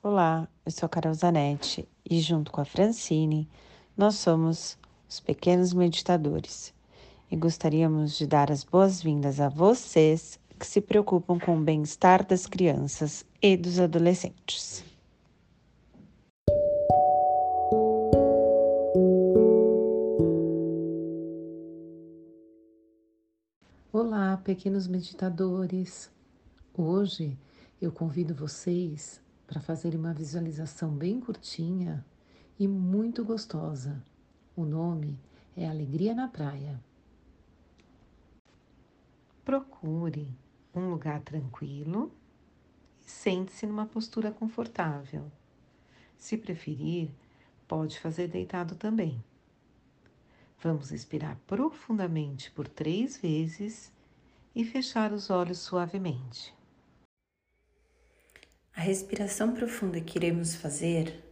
Olá, eu sou Carol Zanetti e, junto com a Francine, nós somos os Pequenos Meditadores e gostaríamos de dar as boas-vindas a vocês que se preocupam com o bem-estar das crianças e dos adolescentes. Olá, pequenos meditadores! Hoje eu convido vocês para fazerem uma visualização bem curtinha e muito gostosa. O nome é Alegria na Praia. Procure um lugar tranquilo e sente-se numa postura confortável. Se preferir, pode fazer deitado também. Vamos expirar profundamente por três vezes e fechar os olhos suavemente. A respiração profunda que iremos fazer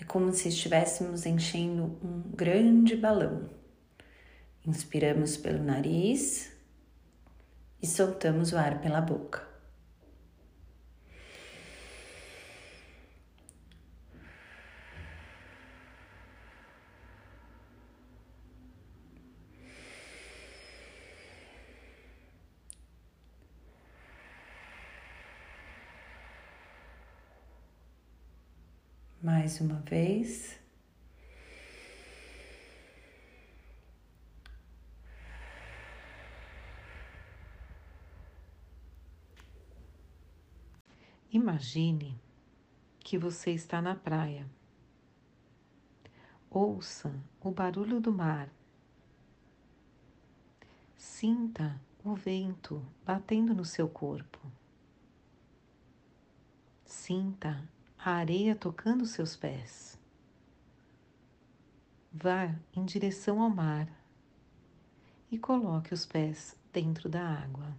é como se estivéssemos enchendo um grande balão. Inspiramos pelo nariz e soltamos o ar pela boca. Mais uma vez. Imagine que você está na praia. Ouça o barulho do mar. Sinta o vento batendo no seu corpo. Sinta a areia tocando seus pés. Vá em direção ao mar e coloque os pés dentro da água.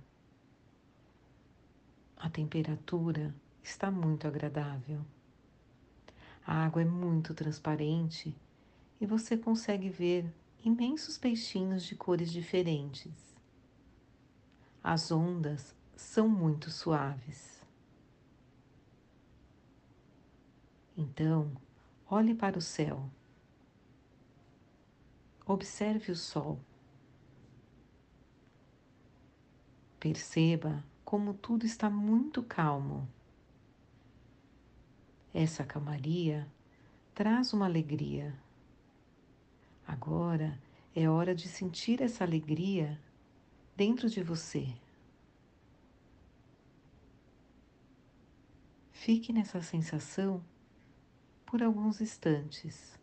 A temperatura está muito agradável. A água é muito transparente e você consegue ver imensos peixinhos de cores diferentes. As ondas são muito suaves. Então, olhe para o céu. Observe o sol. Perceba como tudo está muito calmo. Essa calmaria traz uma alegria. Agora é hora de sentir essa alegria dentro de você. Fique nessa sensação por alguns instantes.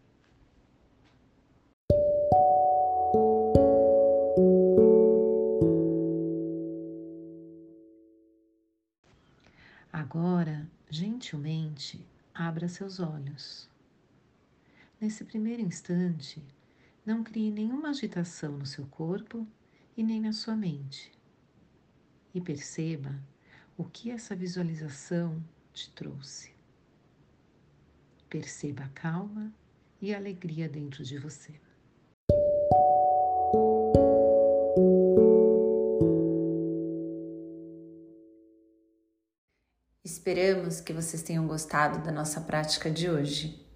Agora, gentilmente, abra seus olhos. Nesse primeiro instante, não crie nenhuma agitação no seu corpo e nem na sua mente. E perceba o que essa visualização te trouxe. Perceba a calma e a alegria dentro de você. Esperamos que vocês tenham gostado da nossa prática de hoje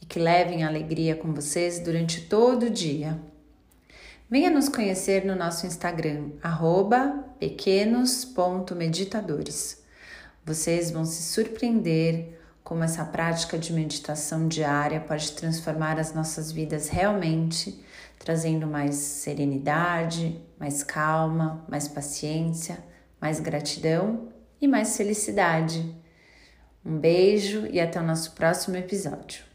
e que levem alegria com vocês durante todo o dia. Venha nos conhecer no nosso Instagram, pequenos.meditadores. Vocês vão se surpreender como essa prática de meditação diária pode transformar as nossas vidas realmente, trazendo mais serenidade, mais calma, mais paciência, mais gratidão e mais felicidade. Um beijo e até o nosso próximo episódio.